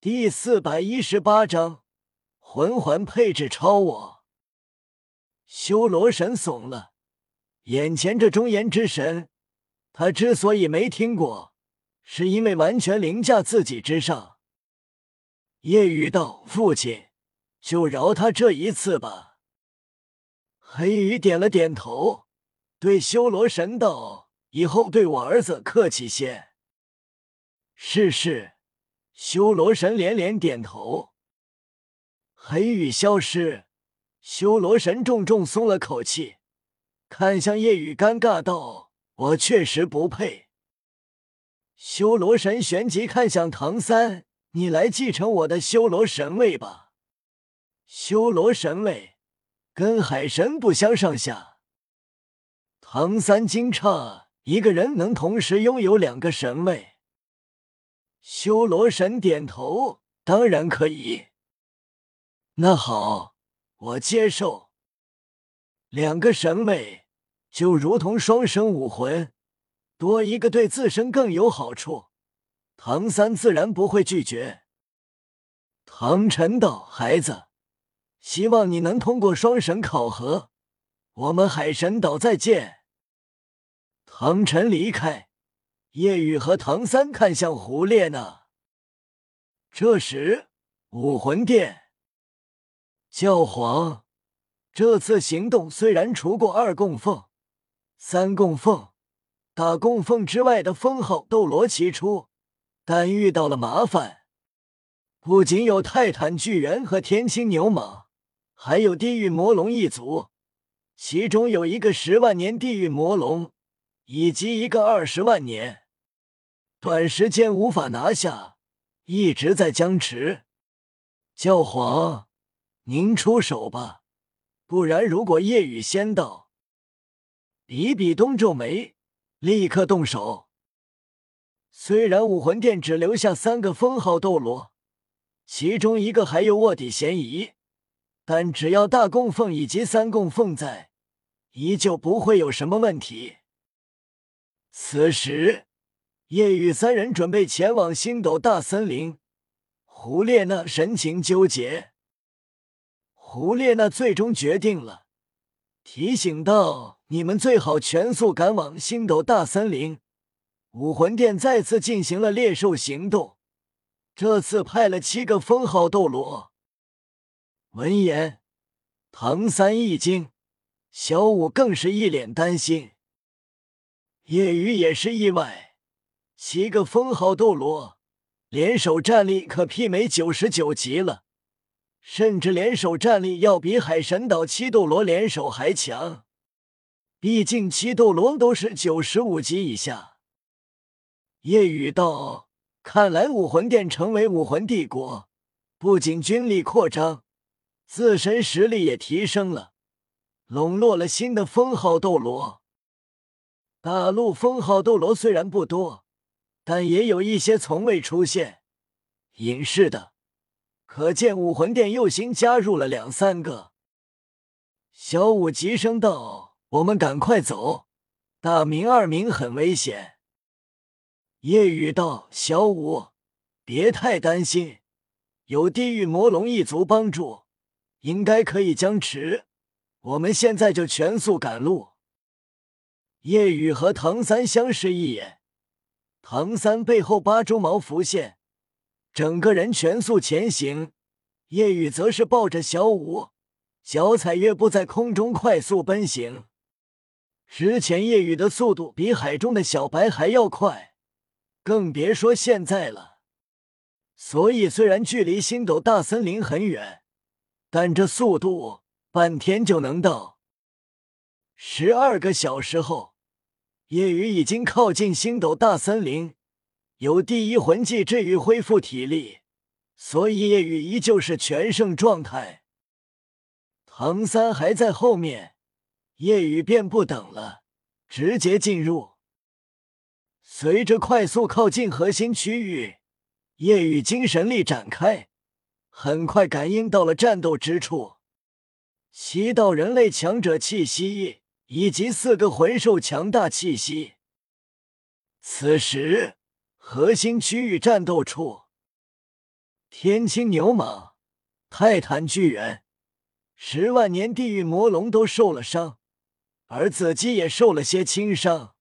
第四百一十八章魂环配置超我。修罗神怂了，眼前这中炎之神，他之所以没听过，是因为完全凌驾自己之上。夜雨道：“父亲，就饶他这一次吧。”黑羽点了点头，对修罗神道：“以后对我儿子客气些。”是是。修罗神连连点头，黑羽消失，修罗神重重松了口气，看向夜雨，尴尬道：“我确实不配。”修罗神旋即看向唐三：“你来继承我的修罗神位吧。”修罗神位跟海神不相上下。唐三惊诧：一个人能同时拥有两个神位？修罗神点头，当然可以。那好，我接受。两个神位就如同双生武魂，多一个对自身更有好处。唐三自然不会拒绝。唐晨道：“孩子，希望你能通过双神考核。我们海神岛再见。”唐晨离开。夜雨和唐三看向胡烈呢。这时，武魂殿教皇这次行动虽然除过二供奉、三供奉、大供奉之外的封号斗罗齐出，但遇到了麻烦。不仅有泰坦巨猿和天青牛蟒，还有地狱魔龙一族，其中有一个十万年地狱魔龙。以及一个二十万年，短时间无法拿下，一直在僵持。教皇，您出手吧，不然如果夜雨先到，比比东皱眉，立刻动手。虽然武魂殿只留下三个封号斗罗，其中一个还有卧底嫌疑，但只要大供奉以及三供奉在，依旧不会有什么问题。此时，夜雨三人准备前往星斗大森林。胡列娜神情纠结。胡列娜最终决定了，提醒道：“你们最好全速赶往星斗大森林。”武魂殿再次进行了猎兽行动，这次派了七个封号斗罗。闻言，唐三一惊，小五更是一脸担心。夜雨也是意外，七个封号斗罗联手战力可媲美九十九级了，甚至联手战力要比海神岛七斗罗联手还强。毕竟七斗罗都是九十五级以下。夜雨道：“看来武魂殿成为武魂帝国，不仅军力扩张，自身实力也提升了，笼络了新的封号斗罗。”大陆封号斗罗虽然不多，但也有一些从未出现隐世的，可见武魂殿又新加入了两三个。小五急声道：“我们赶快走，大明、二明很危险。”夜雨道：“小五，别太担心，有地狱魔龙一族帮助，应该可以僵持。我们现在就全速赶路。”叶雨和唐三相视一眼，唐三背后八蛛毛浮现，整个人全速前行。夜雨则是抱着小舞，脚踩月步在空中快速奔行。之前夜雨的速度比海中的小白还要快，更别说现在了。所以虽然距离星斗大森林很远，但这速度半天就能到。十二个小时后，夜雨已经靠近星斗大森林，有第一魂技治愈恢复体力，所以夜雨依旧是全胜状态。唐三还在后面，夜雨便不等了，直接进入。随着快速靠近核心区域，夜雨精神力展开，很快感应到了战斗之处，吸到人类强者气息。以及四个魂兽强大气息。此时，核心区域战斗处，天青牛蟒、泰坦巨猿、十万年地狱魔龙都受了伤，而子姬也受了些轻伤。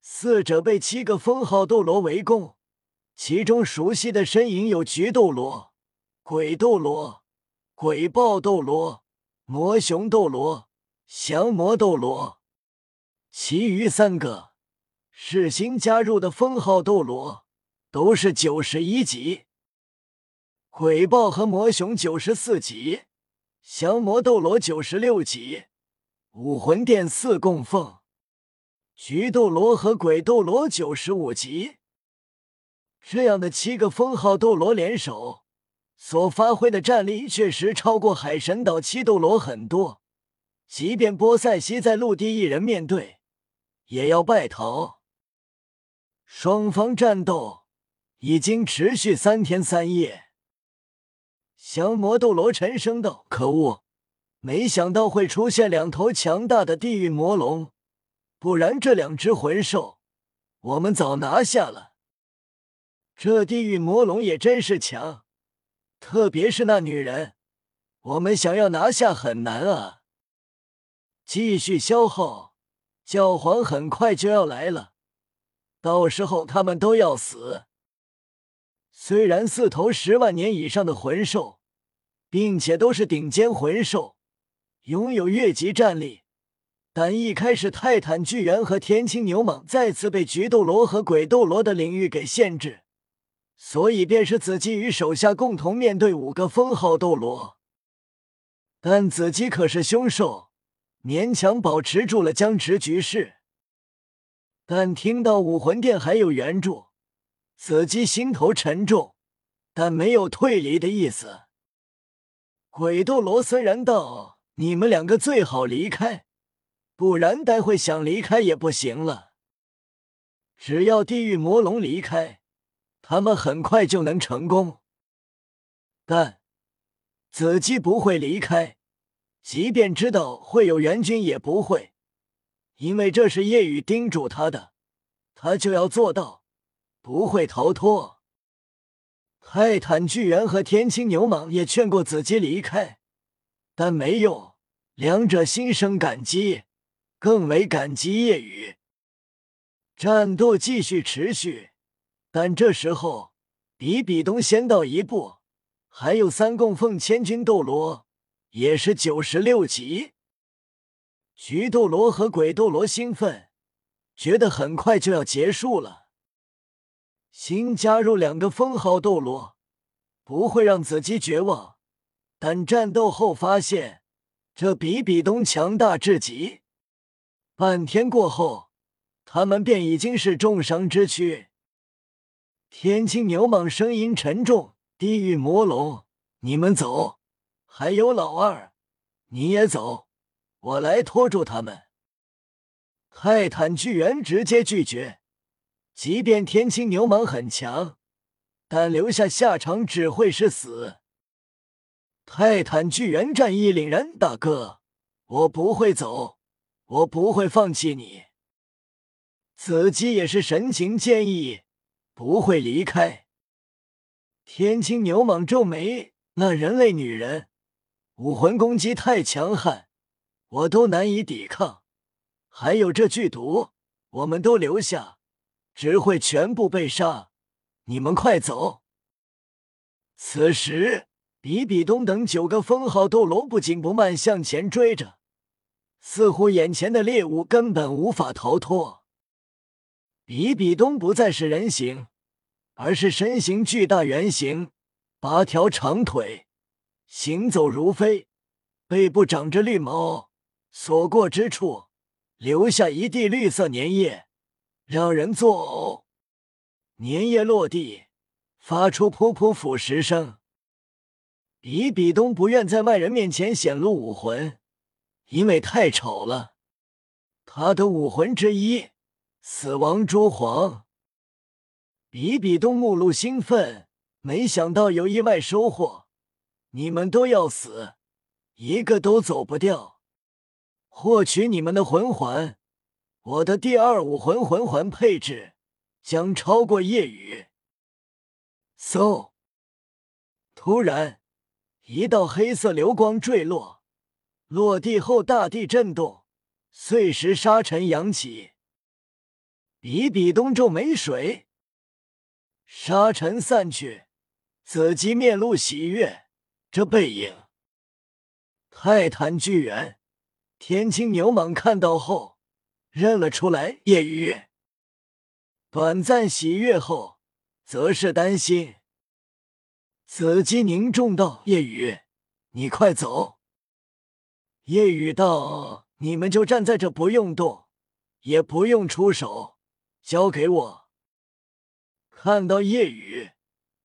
四者被七个封号斗罗围攻，其中熟悉的身影有菊斗罗、鬼斗罗、鬼豹斗罗、魔熊斗罗、降魔斗罗，其余三个是新加入的封号斗罗，都是九十一级。鬼豹和魔熊九十四级，降魔斗罗九十六级，武魂殿四供奉。菊斗罗和鬼斗罗九十五级，这样的七个封号斗罗联手，所发挥的战力确实超过海神岛七斗罗很多。即便波塞西在陆地一人面对，也要败逃。双方战斗已经持续三天三夜。降魔斗罗沉声道：“可恶，没想到会出现两头强大的地狱魔龙。”不然这两只魂兽，我们早拿下了。这地狱魔龙也真是强，特别是那女人，我们想要拿下很难啊。继续消耗，教皇很快就要来了，到时候他们都要死。虽然四头十万年以上的魂兽，并且都是顶尖魂兽，拥有越级战力。但一开始，泰坦巨猿和天青牛蟒再次被菊斗罗和鬼斗罗的领域给限制，所以便是子姬与手下共同面对五个封号斗罗。但子姬可是凶兽，勉强保持住了僵持局势。但听到武魂殿还有援助，子姬心头沉重，但没有退离的意思。鬼斗罗虽然道：“你们两个最好离开。”不然，待会想离开也不行了。只要地狱魔龙离开，他们很快就能成功。但子姬不会离开，即便知道会有援军，也不会，因为这是夜雨叮嘱他的，他就要做到，不会逃脱。泰坦巨猿和天青牛蟒也劝过子姬离开，但没用，两者心生感激。更为感激夜雨。战斗继续持续，但这时候比比东先到一步，还有三供奉千军斗罗，也是九十六级。菊斗罗和鬼斗罗兴奋，觉得很快就要结束了。新加入两个封号斗罗，不会让子姬绝望，但战斗后发现这比比东强大至极。半天过后，他们便已经是重伤之躯。天青牛蟒声音沉重：“地狱魔龙，你们走，还有老二，你也走，我来拖住他们。”泰坦巨猿直接拒绝，即便天青牛蟒很强，但留下下场只会是死。泰坦巨猿战意凛然：“大哥，我不会走。”我不会放弃你。子姬也是神情坚毅，不会离开。天青牛蟒皱眉：“那人类女人武魂攻击太强悍，我都难以抵抗。还有这剧毒，我们都留下，只会全部被杀。你们快走！”此时，比比东等九个封号斗罗不紧不慢向前追着。似乎眼前的猎物根本无法逃脱。比比东不再是人形，而是身形巨大圆形，八条长腿，行走如飞，背部长着绿毛，所过之处留下一地绿色粘液，让人作呕。粘液落地，发出噗噗腐蚀声。比比东不愿在外人面前显露武魂。因为太丑了，他的武魂之一——死亡蛛皇。比比东目露兴奋，没想到有意外收获。你们都要死，一个都走不掉。获取你们的魂环，我的第二武魂魂环配置将超过夜雨。So。突然，一道黑色流光坠落，落地后大地震动，碎石沙尘扬起。比比东皱眉水，沙尘散去，紫姬面露喜悦。这背影，泰坦巨猿、天青牛蟒看到后认了出来。叶雨短暂喜悦后，则是担心。紫姬凝重道：“夜雨，你快走。”夜雨道：“你们就站在这，不用动，也不用出手。”交给我。看到夜雨，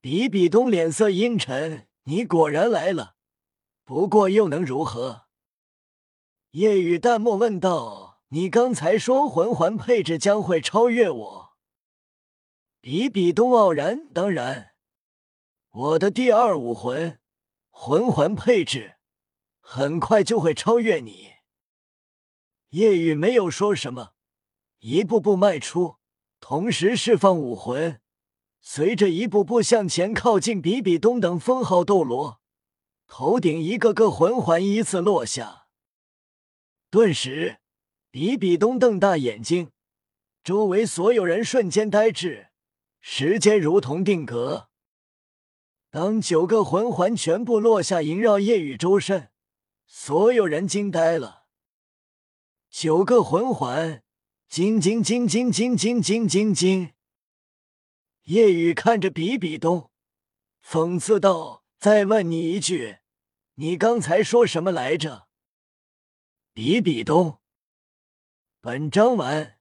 比比东脸色阴沉。你果然来了，不过又能如何？夜雨淡漠问道：“你刚才说魂环配置将会超越我？”比比东傲然：“当然，我的第二武魂魂环配置很快就会超越你。”夜雨没有说什么，一步步迈出。同时释放武魂，随着一步步向前靠近，比比东等封号斗罗头顶一个个魂环依次落下。顿时，比比东瞪大眼睛，周围所有人瞬间呆滞，时间如同定格。当九个魂环全部落下，萦绕夜雨周身，所有人惊呆了。九个魂环。金金金金金金金金金！夜雨看着比比东，讽刺道：“再问你一句，你刚才说什么来着？”比比东，本章完。